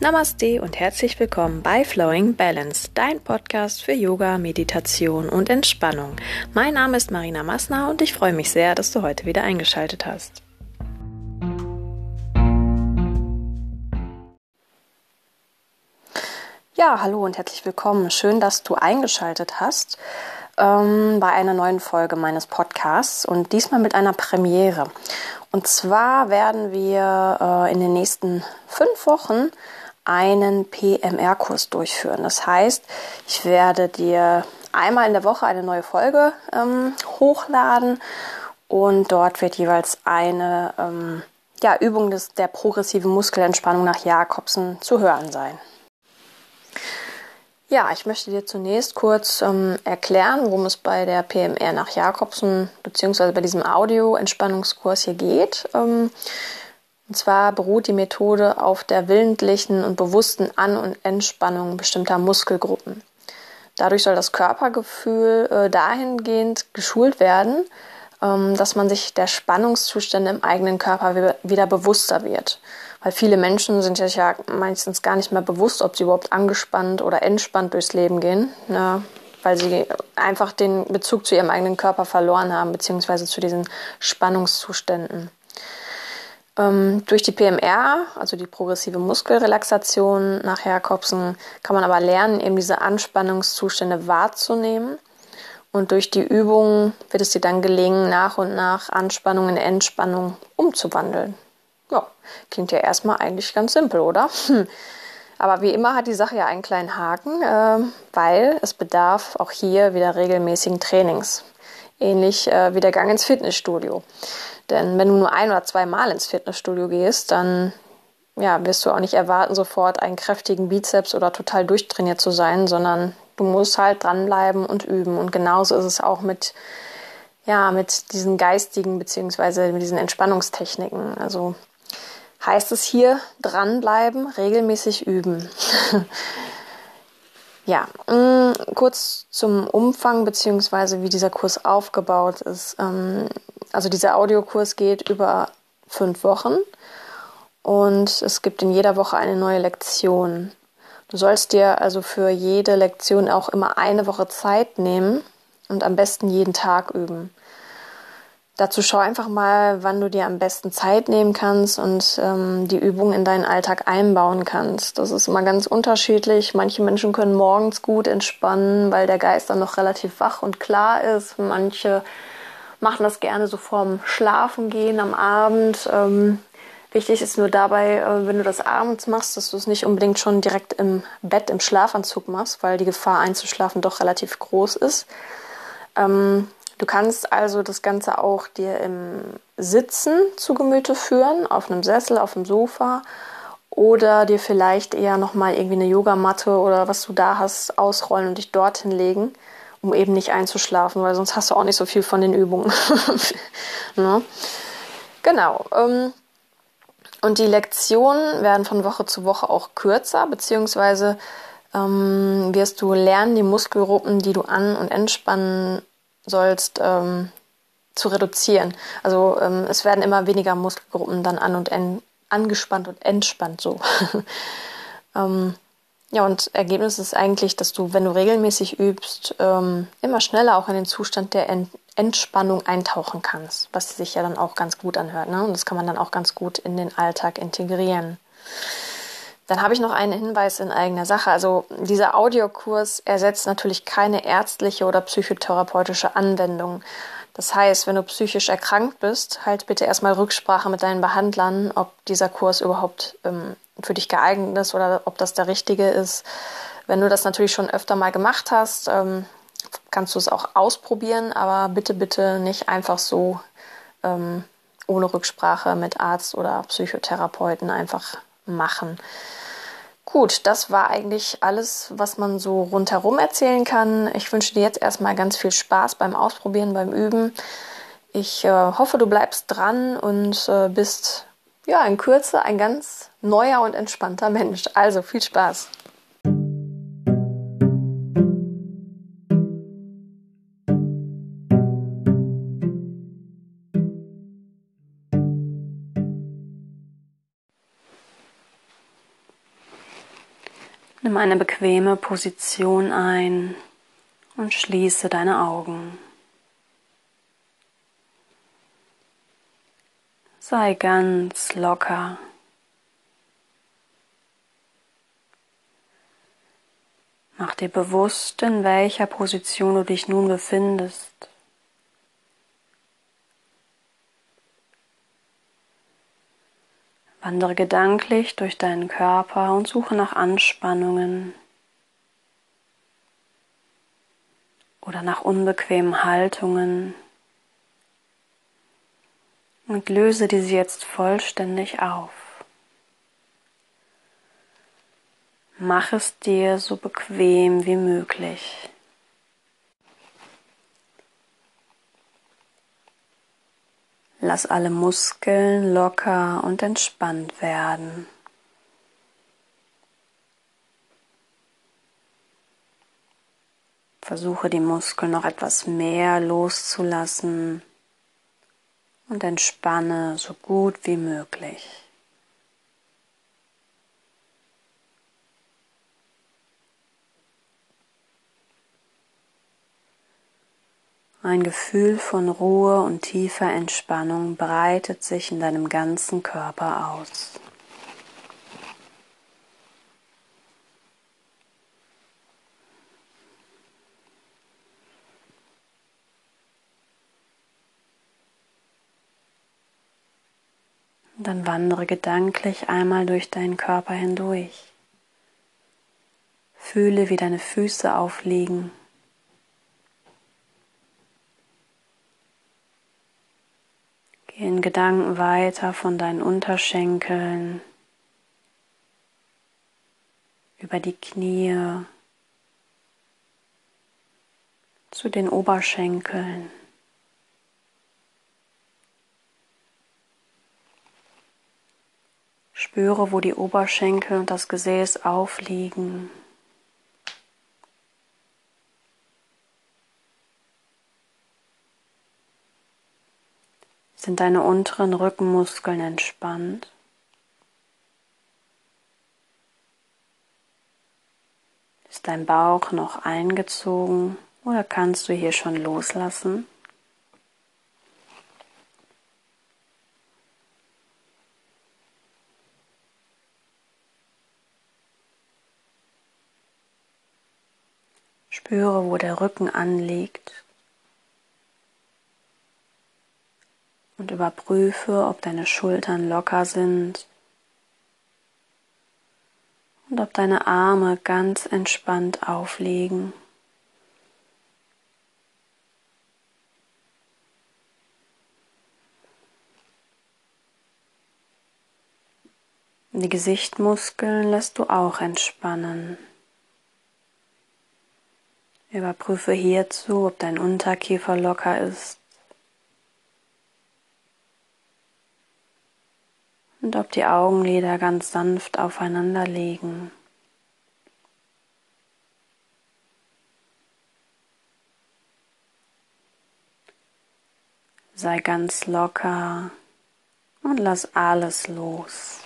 Namaste und herzlich willkommen bei Flowing Balance, dein Podcast für Yoga, Meditation und Entspannung. Mein Name ist Marina Massner und ich freue mich sehr, dass du heute wieder eingeschaltet hast. Ja, hallo und herzlich willkommen. Schön, dass du eingeschaltet hast ähm, bei einer neuen Folge meines Podcasts und diesmal mit einer Premiere. Und zwar werden wir äh, in den nächsten fünf Wochen einen PMR-Kurs durchführen. Das heißt, ich werde dir einmal in der Woche eine neue Folge ähm, hochladen und dort wird jeweils eine ähm, ja, Übung des, der progressiven Muskelentspannung nach Jakobsen zu hören sein. Ja, ich möchte dir zunächst kurz ähm, erklären, worum es bei der PMR nach Jakobsen bzw. bei diesem Audio-Entspannungskurs hier geht. Ähm, und zwar beruht die Methode auf der willentlichen und bewussten An- und Entspannung bestimmter Muskelgruppen. Dadurch soll das Körpergefühl äh, dahingehend geschult werden, ähm, dass man sich der Spannungszustände im eigenen Körper wieder bewusster wird. Weil viele Menschen sind sich ja meistens gar nicht mehr bewusst, ob sie überhaupt angespannt oder entspannt durchs Leben gehen, ne? weil sie einfach den Bezug zu ihrem eigenen Körper verloren haben, beziehungsweise zu diesen Spannungszuständen. Ähm, durch die PMR, also die progressive Muskelrelaxation nach Jakobsen, kann man aber lernen, eben diese Anspannungszustände wahrzunehmen. Und durch die Übung wird es dir dann gelingen, nach und nach Anspannung in Entspannung umzuwandeln. Ja, klingt ja erstmal eigentlich ganz simpel, oder? Aber wie immer hat die Sache ja einen kleinen Haken, äh, weil es bedarf auch hier wieder regelmäßigen Trainings. Ähnlich äh, wie der Gang ins Fitnessstudio. Denn wenn du nur ein oder zwei Mal ins Fitnessstudio gehst, dann ja, wirst du auch nicht erwarten, sofort einen kräftigen Bizeps oder total durchtrainiert zu sein, sondern du musst halt dranbleiben und üben. Und genauso ist es auch mit, ja, mit diesen geistigen beziehungsweise mit diesen Entspannungstechniken. Also heißt es hier dranbleiben, regelmäßig üben. ja, mh, mm, kurz zum Umfang beziehungsweise wie dieser Kurs aufgebaut ist. Ähm, also dieser Audiokurs geht über fünf Wochen und es gibt in jeder Woche eine neue Lektion. Du sollst dir also für jede Lektion auch immer eine Woche Zeit nehmen und am besten jeden Tag üben. Dazu schau einfach mal, wann du dir am besten Zeit nehmen kannst und ähm, die Übung in deinen Alltag einbauen kannst. Das ist immer ganz unterschiedlich. Manche Menschen können morgens gut entspannen, weil der Geist dann noch relativ wach und klar ist. Manche machen das gerne so vorm Schlafengehen am Abend. Ähm, wichtig ist nur dabei, äh, wenn du das abends machst, dass du es nicht unbedingt schon direkt im Bett im Schlafanzug machst, weil die Gefahr einzuschlafen doch relativ groß ist. Ähm, du kannst also das Ganze auch dir im Sitzen zu Gemüte führen, auf einem Sessel, auf dem Sofa oder dir vielleicht eher nochmal irgendwie eine Yogamatte oder was du da hast ausrollen und dich dorthin legen um eben nicht einzuschlafen, weil sonst hast du auch nicht so viel von den Übungen. ne? Genau. Ähm, und die Lektionen werden von Woche zu Woche auch kürzer, beziehungsweise ähm, wirst du lernen, die Muskelgruppen, die du an- und entspannen sollst, ähm, zu reduzieren. Also ähm, es werden immer weniger Muskelgruppen dann an und angespannt und entspannt so. ja, und Ergebnis ist eigentlich, dass du, wenn du regelmäßig übst, ähm, immer schneller auch in den Zustand der Ent Entspannung eintauchen kannst, was sich ja dann auch ganz gut anhört. Ne? Und das kann man dann auch ganz gut in den Alltag integrieren. Dann habe ich noch einen Hinweis in eigener Sache. Also dieser Audiokurs ersetzt natürlich keine ärztliche oder psychotherapeutische Anwendung. Das heißt, wenn du psychisch erkrankt bist, halt bitte erstmal Rücksprache mit deinen Behandlern, ob dieser Kurs überhaupt ähm, für dich geeignet ist oder ob das der richtige ist. Wenn du das natürlich schon öfter mal gemacht hast, ähm, kannst du es auch ausprobieren, aber bitte, bitte nicht einfach so ähm, ohne Rücksprache mit Arzt oder Psychotherapeuten einfach machen. Gut, das war eigentlich alles, was man so rundherum erzählen kann. Ich wünsche dir jetzt erstmal ganz viel Spaß beim Ausprobieren, beim Üben. Ich äh, hoffe, du bleibst dran und äh, bist ja in Kürze ein ganz neuer und entspannter Mensch. Also viel Spaß. Nimm eine bequeme Position ein und schließe deine Augen. Sei ganz locker. Mach dir bewusst, in welcher Position du dich nun befindest. Wandere gedanklich durch deinen Körper und suche nach Anspannungen oder nach unbequemen Haltungen und löse diese jetzt vollständig auf. Mach es dir so bequem wie möglich. Lass alle Muskeln locker und entspannt werden. Versuche die Muskeln noch etwas mehr loszulassen und entspanne so gut wie möglich. Ein Gefühl von Ruhe und tiefer Entspannung breitet sich in deinem ganzen Körper aus. Dann wandere gedanklich einmal durch deinen Körper hindurch. Fühle, wie deine Füße aufliegen. Geh in Gedanken weiter von deinen Unterschenkeln über die Knie zu den Oberschenkeln. Spüre, wo die Oberschenkel und das Gesäß aufliegen. Sind deine unteren Rückenmuskeln entspannt? Ist dein Bauch noch eingezogen oder kannst du hier schon loslassen? Spüre, wo der Rücken anliegt und überprüfe, ob deine Schultern locker sind und ob deine Arme ganz entspannt aufliegen. Die Gesichtmuskeln lässt du auch entspannen. Überprüfe hierzu, ob dein Unterkiefer locker ist und ob die Augenlider ganz sanft aufeinander liegen. Sei ganz locker und lass alles los.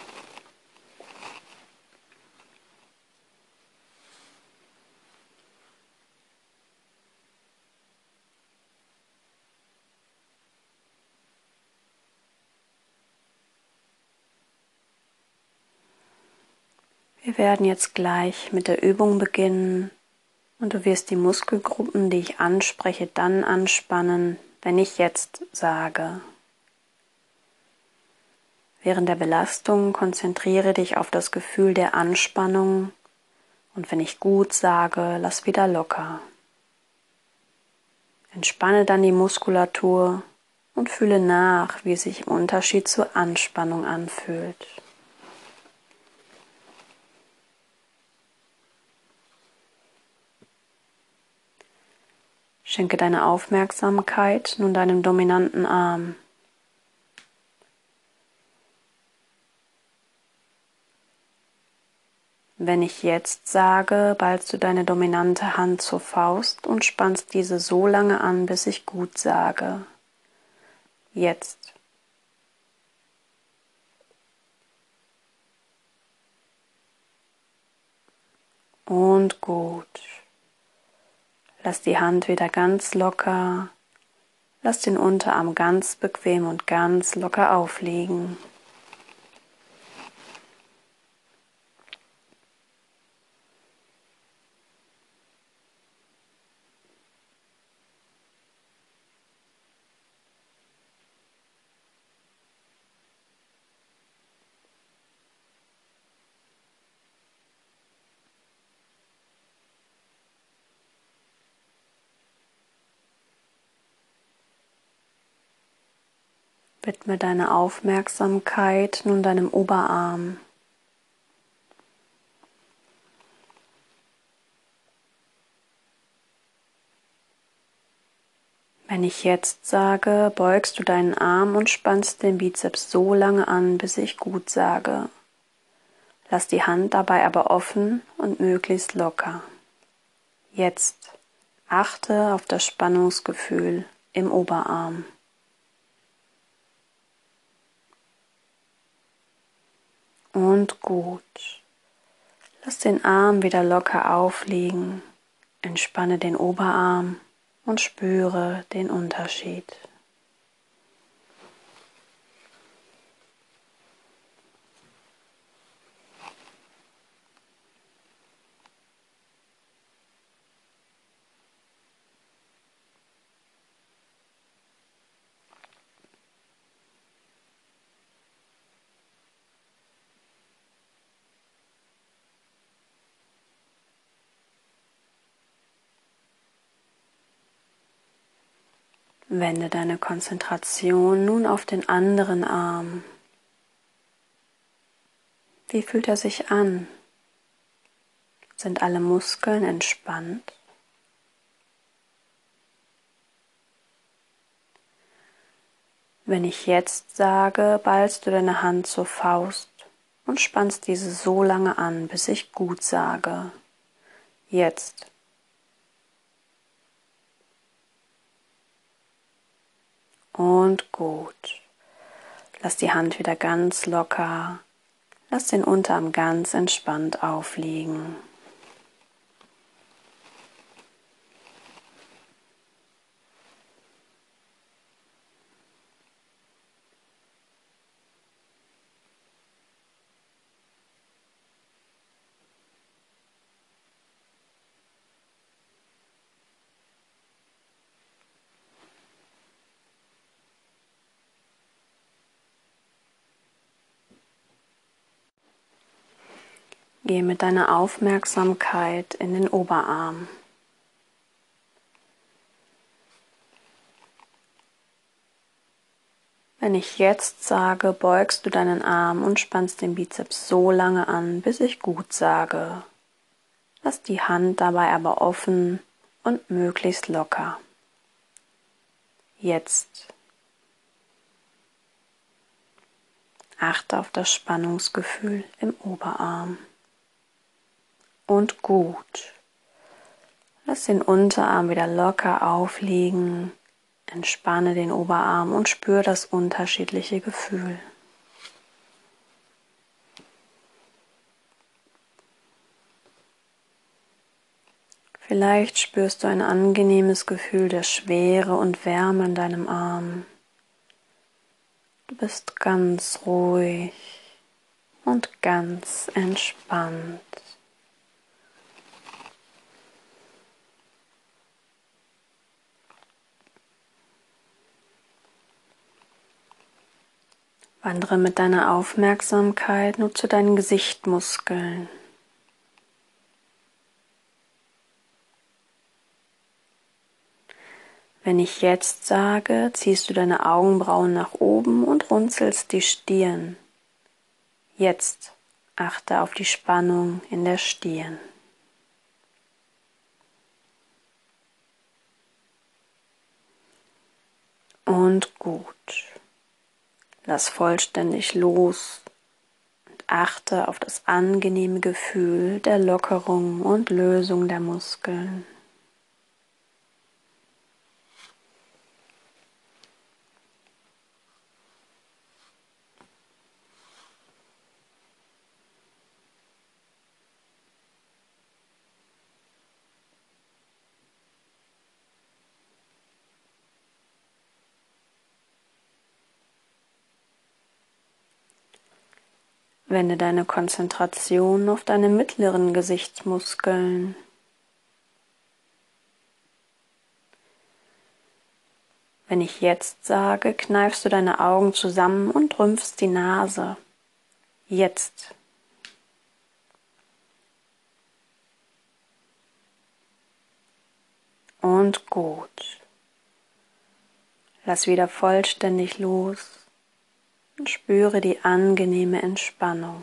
Wir werden jetzt gleich mit der Übung beginnen und du wirst die Muskelgruppen, die ich anspreche, dann anspannen, wenn ich jetzt sage. Während der Belastung konzentriere dich auf das Gefühl der Anspannung und wenn ich gut sage, lass wieder locker. Entspanne dann die Muskulatur und fühle nach, wie es sich im Unterschied zur Anspannung anfühlt. Schenke deine Aufmerksamkeit nun deinem dominanten Arm. Wenn ich jetzt sage, ballst du deine dominante Hand zur Faust und spannst diese so lange an, bis ich gut sage. Jetzt. Und gut. Lass die Hand wieder ganz locker. Lass den Unterarm ganz bequem und ganz locker aufliegen. Widme deine Aufmerksamkeit nun deinem Oberarm. Wenn ich jetzt sage, beugst du deinen Arm und spannst den Bizeps so lange an, bis ich gut sage. Lass die Hand dabei aber offen und möglichst locker. Jetzt achte auf das Spannungsgefühl im Oberarm. Und gut. Lass den Arm wieder locker aufliegen. Entspanne den Oberarm und spüre den Unterschied. Wende deine Konzentration nun auf den anderen Arm. Wie fühlt er sich an? Sind alle Muskeln entspannt? Wenn ich jetzt sage, ballst du deine Hand zur Faust und spannst diese so lange an, bis ich gut sage. Jetzt. Und gut. Lass die Hand wieder ganz locker. Lass den Unterarm ganz entspannt aufliegen. Gehe mit deiner Aufmerksamkeit in den Oberarm. Wenn ich jetzt sage, beugst du deinen Arm und spannst den Bizeps so lange an, bis ich gut sage. Lass die Hand dabei aber offen und möglichst locker. Jetzt. Achte auf das Spannungsgefühl im Oberarm und gut. Lass den Unterarm wieder locker aufliegen. Entspanne den Oberarm und spür das unterschiedliche Gefühl. Vielleicht spürst du ein angenehmes Gefühl der Schwere und Wärme in deinem Arm. Du bist ganz ruhig und ganz entspannt. Wandere mit deiner Aufmerksamkeit nur zu deinen Gesichtmuskeln. Wenn ich jetzt sage, ziehst du deine Augenbrauen nach oben und runzelst die Stirn. Jetzt achte auf die Spannung in der Stirn. Und gut. Lass vollständig los und achte auf das angenehme Gefühl der Lockerung und Lösung der Muskeln. Wende deine Konzentration auf deine mittleren Gesichtsmuskeln. Wenn ich jetzt sage, kneifst du deine Augen zusammen und rümpfst die Nase. Jetzt. Und gut. Lass wieder vollständig los und spüre die angenehme Entspannung.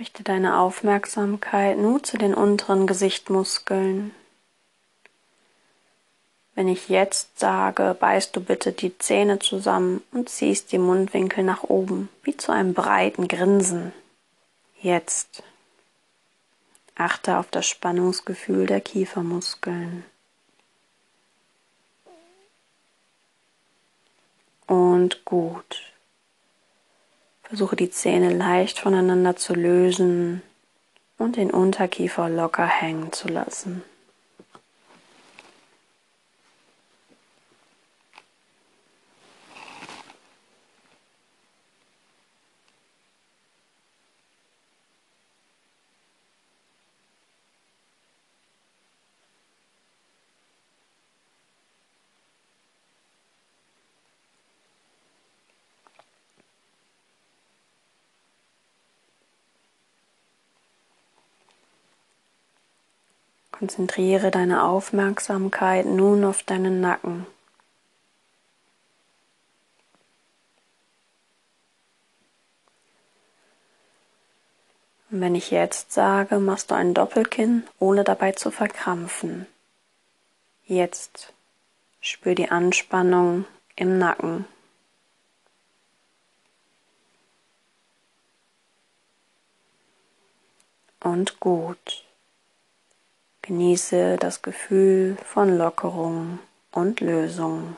Richte deine Aufmerksamkeit nur zu den unteren Gesichtmuskeln. Wenn ich jetzt sage, beißt du bitte die Zähne zusammen und ziehst die Mundwinkel nach oben, wie zu einem breiten Grinsen. Jetzt. Achte auf das Spannungsgefühl der Kiefermuskeln. Und gut. Versuche die Zähne leicht voneinander zu lösen und den Unterkiefer locker hängen zu lassen. Konzentriere deine Aufmerksamkeit nun auf deinen Nacken. Und wenn ich jetzt sage, machst du ein Doppelkinn, ohne dabei zu verkrampfen. Jetzt spür die Anspannung im Nacken. Und gut. Genieße das Gefühl von Lockerung und Lösung.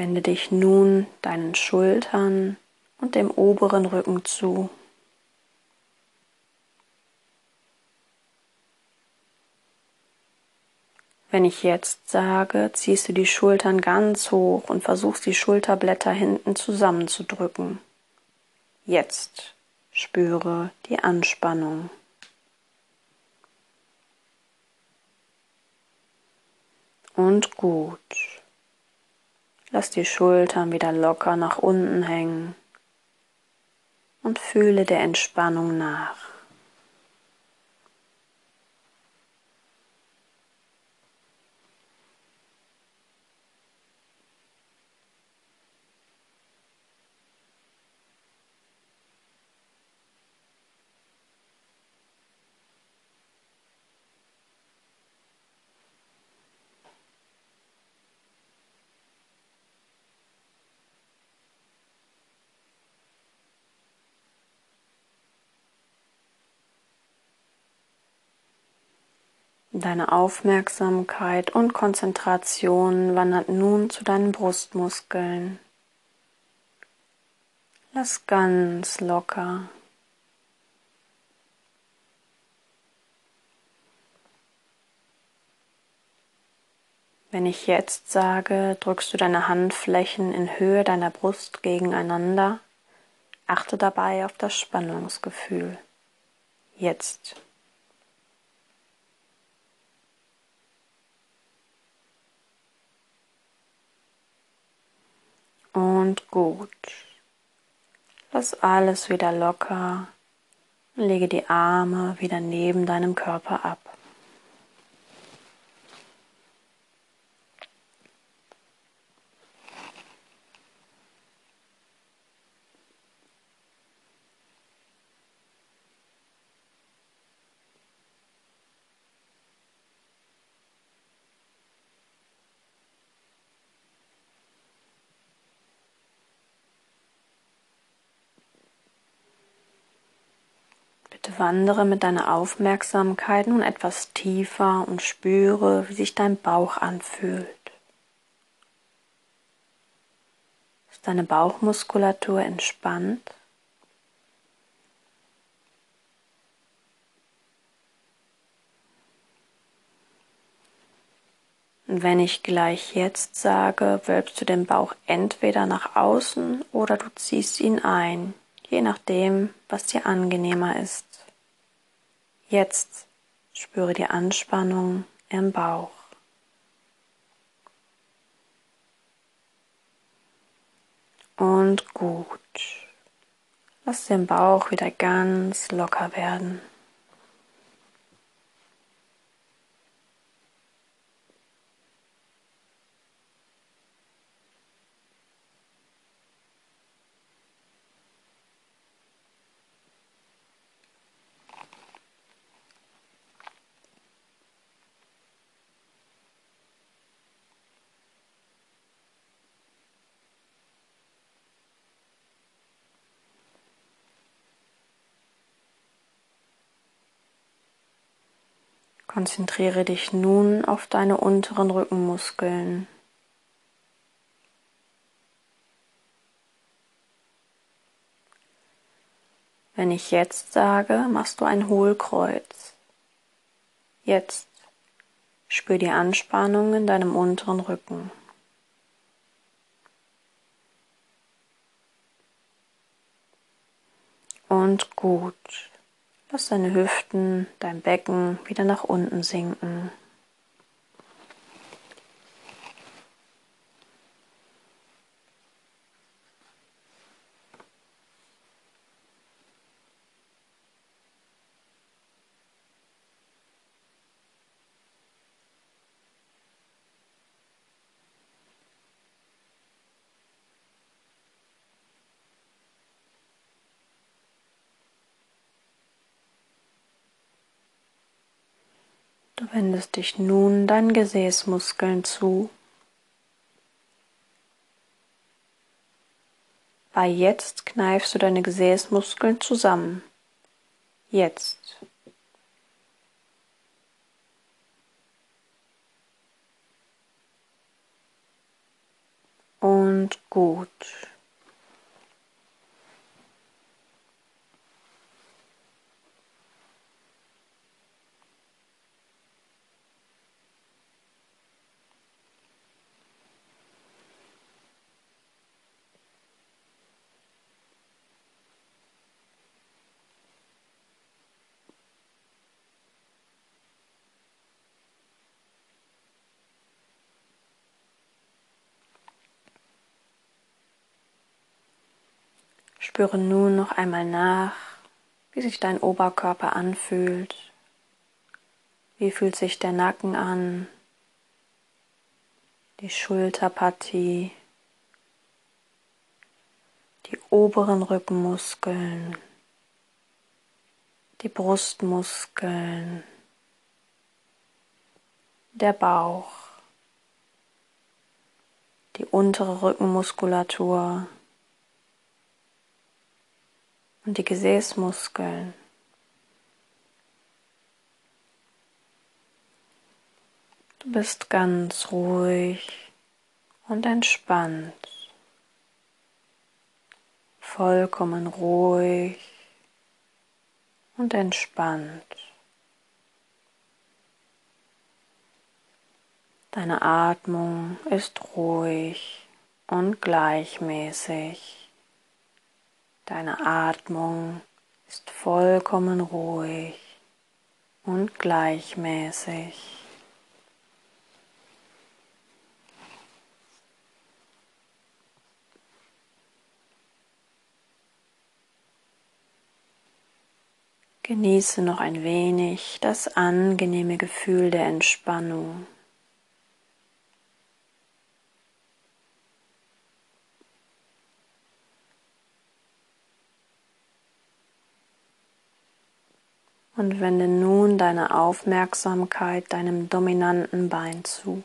Wende dich nun deinen Schultern und dem oberen Rücken zu. Wenn ich jetzt sage, ziehst du die Schultern ganz hoch und versuchst die Schulterblätter hinten zusammenzudrücken. Jetzt spüre die Anspannung. Und gut. Lass die Schultern wieder locker nach unten hängen und fühle der Entspannung nach. Deine Aufmerksamkeit und Konzentration wandert nun zu deinen Brustmuskeln. Lass ganz locker. Wenn ich jetzt sage, drückst du deine Handflächen in Höhe deiner Brust gegeneinander. Achte dabei auf das Spannungsgefühl. Jetzt. Und gut. Lass alles wieder locker und lege die Arme wieder neben deinem Körper ab. Bitte wandere mit deiner Aufmerksamkeit nun etwas tiefer und spüre, wie sich dein Bauch anfühlt. Ist deine Bauchmuskulatur entspannt? Und wenn ich gleich jetzt sage, wölbst du den Bauch entweder nach außen oder du ziehst ihn ein, je nachdem, was dir angenehmer ist. Jetzt spüre die Anspannung im Bauch. Und gut. Lass den Bauch wieder ganz locker werden. Konzentriere dich nun auf deine unteren Rückenmuskeln. Wenn ich jetzt sage, machst du ein Hohlkreuz. Jetzt spür die Anspannung in deinem unteren Rücken. Und gut. Lass deine Hüften, dein Becken wieder nach unten sinken. Wendest dich nun deinen Gesäßmuskeln zu. Bei jetzt kneifst du deine Gesäßmuskeln zusammen. Jetzt. Und gut. Spüre nun noch einmal nach, wie sich dein Oberkörper anfühlt. Wie fühlt sich der Nacken an? Die Schulterpartie, die oberen Rückenmuskeln, die Brustmuskeln, der Bauch, die untere Rückenmuskulatur und die Gesäßmuskeln. Du bist ganz ruhig und entspannt, vollkommen ruhig und entspannt. Deine Atmung ist ruhig und gleichmäßig. Deine Atmung ist vollkommen ruhig und gleichmäßig. Genieße noch ein wenig das angenehme Gefühl der Entspannung. Und wende nun deine Aufmerksamkeit deinem dominanten Bein zu.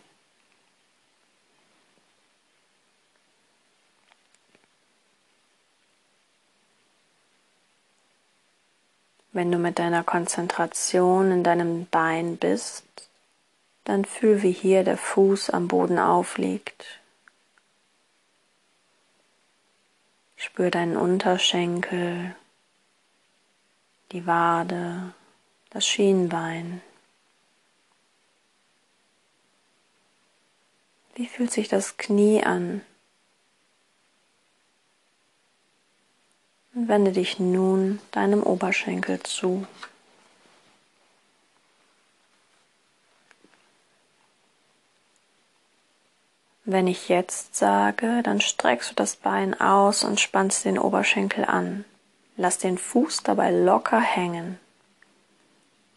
Wenn du mit deiner Konzentration in deinem Bein bist, dann fühl, wie hier der Fuß am Boden aufliegt. Spür deinen Unterschenkel, die Wade, das Schienbein. Wie fühlt sich das Knie an? Und wende dich nun deinem Oberschenkel zu. Wenn ich jetzt sage, dann streckst du das Bein aus und spannst den Oberschenkel an. Lass den Fuß dabei locker hängen.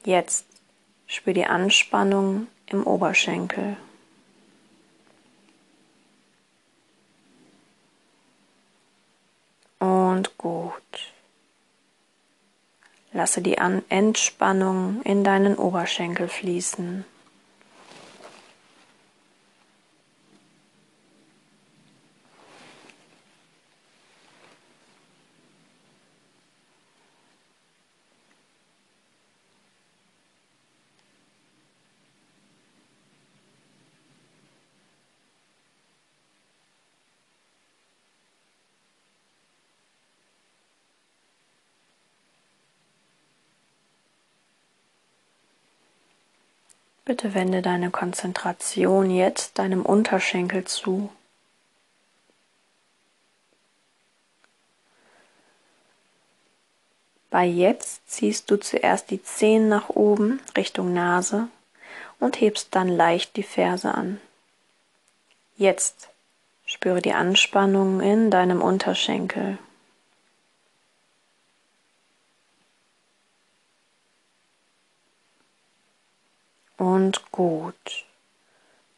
Jetzt spür die Anspannung im Oberschenkel. und gut. Lasse die Entspannung in deinen Oberschenkel fließen. Bitte wende deine Konzentration jetzt deinem Unterschenkel zu. Bei jetzt ziehst du zuerst die Zehen nach oben Richtung Nase und hebst dann leicht die Ferse an. Jetzt spüre die Anspannung in deinem Unterschenkel. und gut.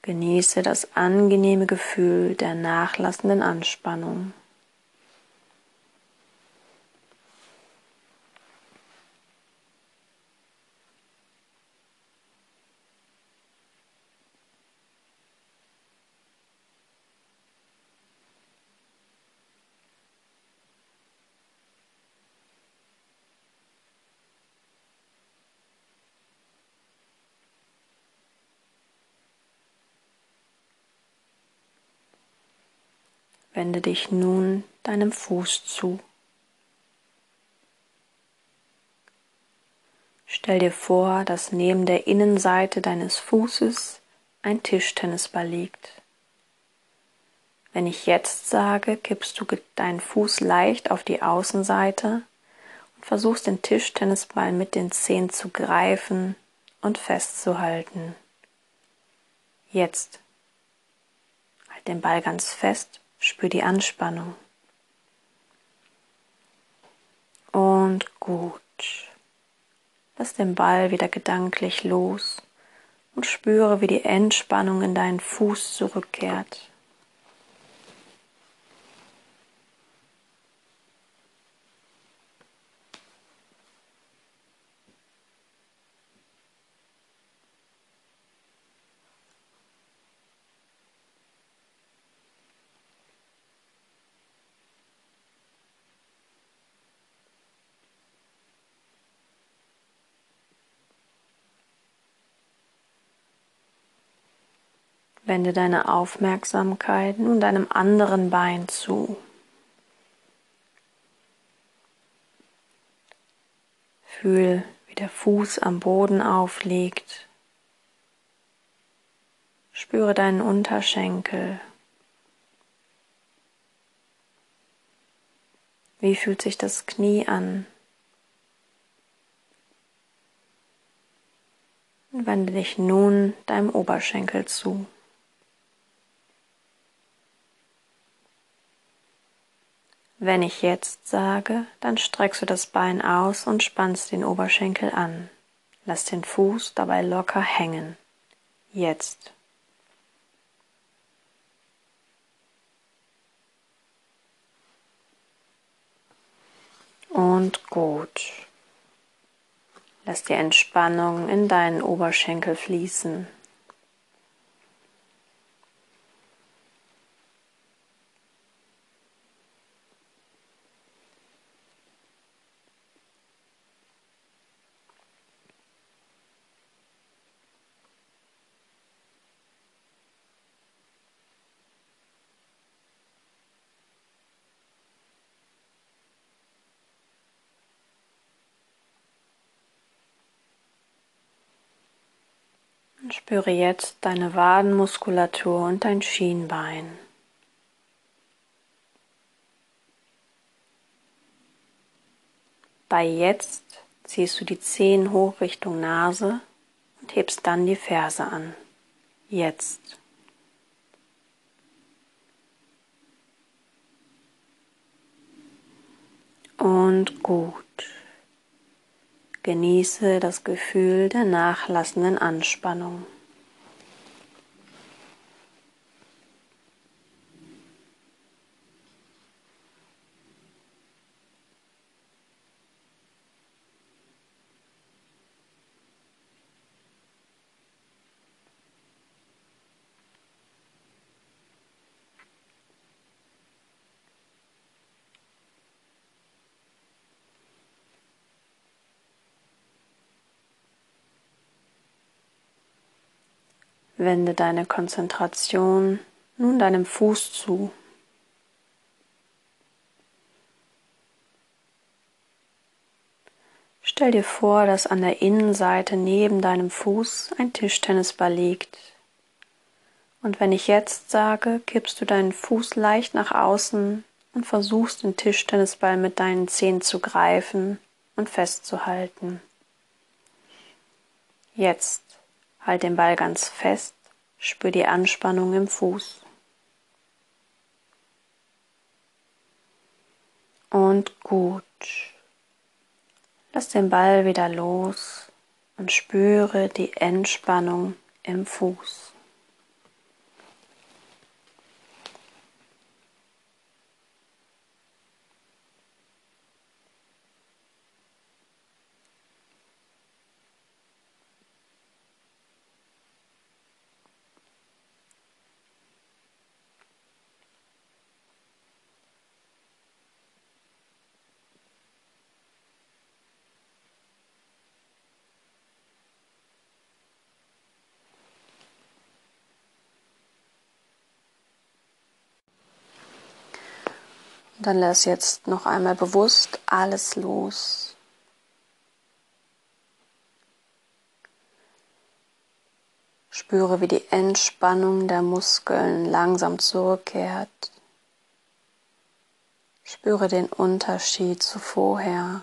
Genieße das angenehme Gefühl der nachlassenden Anspannung. Wende dich nun deinem Fuß zu. Stell dir vor, dass neben der Innenseite deines Fußes ein Tischtennisball liegt. Wenn ich jetzt sage, kippst du deinen Fuß leicht auf die Außenseite und versuchst den Tischtennisball mit den Zehen zu greifen und festzuhalten. Jetzt halt den Ball ganz fest Spür die Anspannung. Und gut. Lass den Ball wieder gedanklich los und spüre, wie die Entspannung in deinen Fuß zurückkehrt. Wende deine Aufmerksamkeit nun deinem anderen Bein zu. Fühl, wie der Fuß am Boden aufliegt. Spüre deinen Unterschenkel. Wie fühlt sich das Knie an? Und wende dich nun deinem Oberschenkel zu. Wenn ich jetzt sage, dann streckst du das Bein aus und spannst den Oberschenkel an. Lass den Fuß dabei locker hängen. Jetzt. Und gut. Lass die Entspannung in deinen Oberschenkel fließen. Spüre jetzt deine Wadenmuskulatur und dein Schienbein. Bei jetzt ziehst du die Zehen hoch Richtung Nase und hebst dann die Ferse an. Jetzt. Und gut. Genieße das Gefühl der nachlassenden Anspannung. Wende deine Konzentration nun deinem Fuß zu. Stell dir vor, dass an der Innenseite neben deinem Fuß ein Tischtennisball liegt. Und wenn ich jetzt sage, kippst du deinen Fuß leicht nach außen und versuchst den Tischtennisball mit deinen Zehen zu greifen und festzuhalten. Jetzt Halt den Ball ganz fest, spür die Anspannung im Fuß. Und gut. Lass den Ball wieder los und spüre die Entspannung im Fuß. Dann lass jetzt noch einmal bewusst alles los. Spüre, wie die Entspannung der Muskeln langsam zurückkehrt. Spüre den Unterschied zu vorher.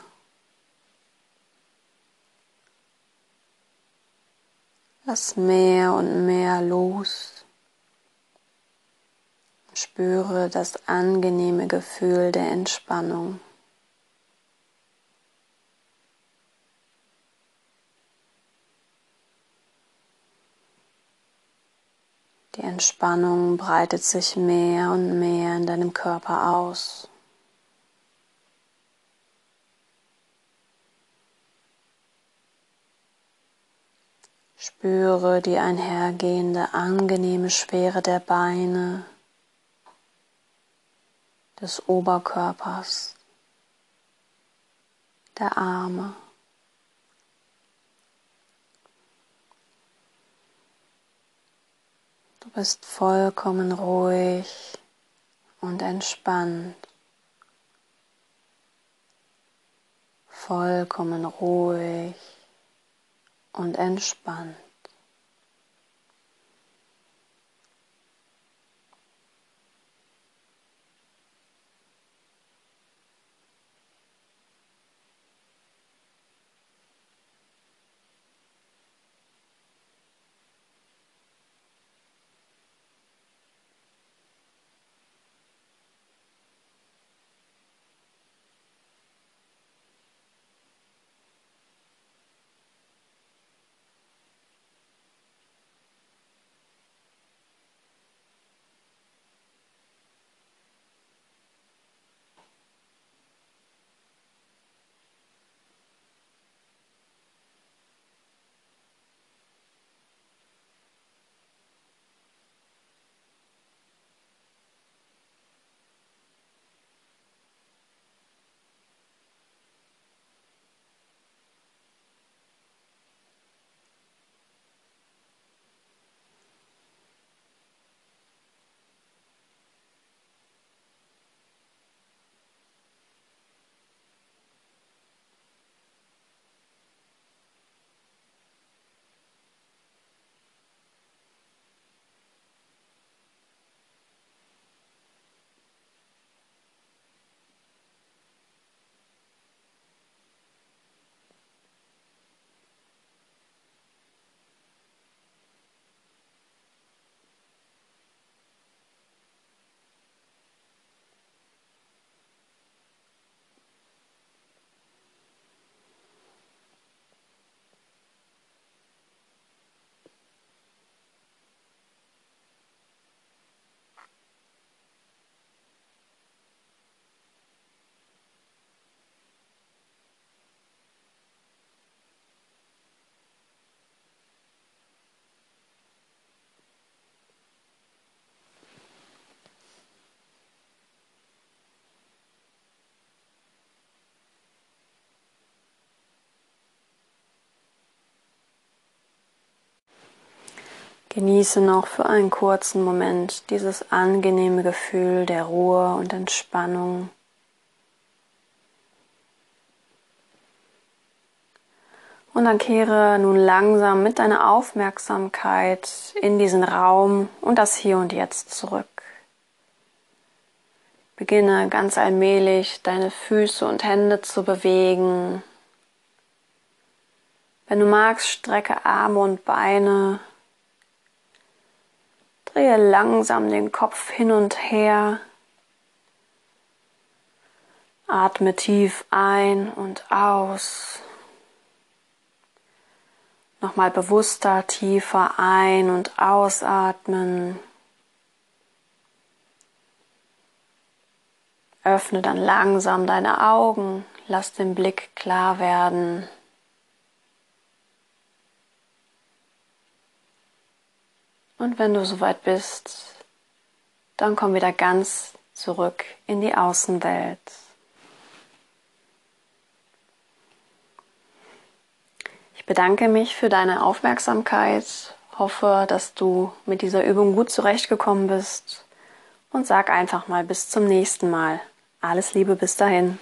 Lass mehr und mehr los. Spüre das angenehme Gefühl der Entspannung. Die Entspannung breitet sich mehr und mehr in deinem Körper aus. Spüre die einhergehende angenehme Schwere der Beine des Oberkörpers, der Arme. Du bist vollkommen ruhig und entspannt. Vollkommen ruhig und entspannt. Genieße noch für einen kurzen Moment dieses angenehme Gefühl der Ruhe und Entspannung. Und dann kehre nun langsam mit deiner Aufmerksamkeit in diesen Raum und das Hier und Jetzt zurück. Beginne ganz allmählich deine Füße und Hände zu bewegen. Wenn du magst, strecke Arme und Beine. Drehe langsam den Kopf hin und her. Atme tief ein und aus. Nochmal bewusster, tiefer ein- und ausatmen. Öffne dann langsam deine Augen, lass den Blick klar werden. Und wenn du soweit bist, dann komm wieder ganz zurück in die Außenwelt. Ich bedanke mich für deine Aufmerksamkeit, hoffe, dass du mit dieser Übung gut zurechtgekommen bist und sag einfach mal bis zum nächsten Mal. Alles Liebe bis dahin.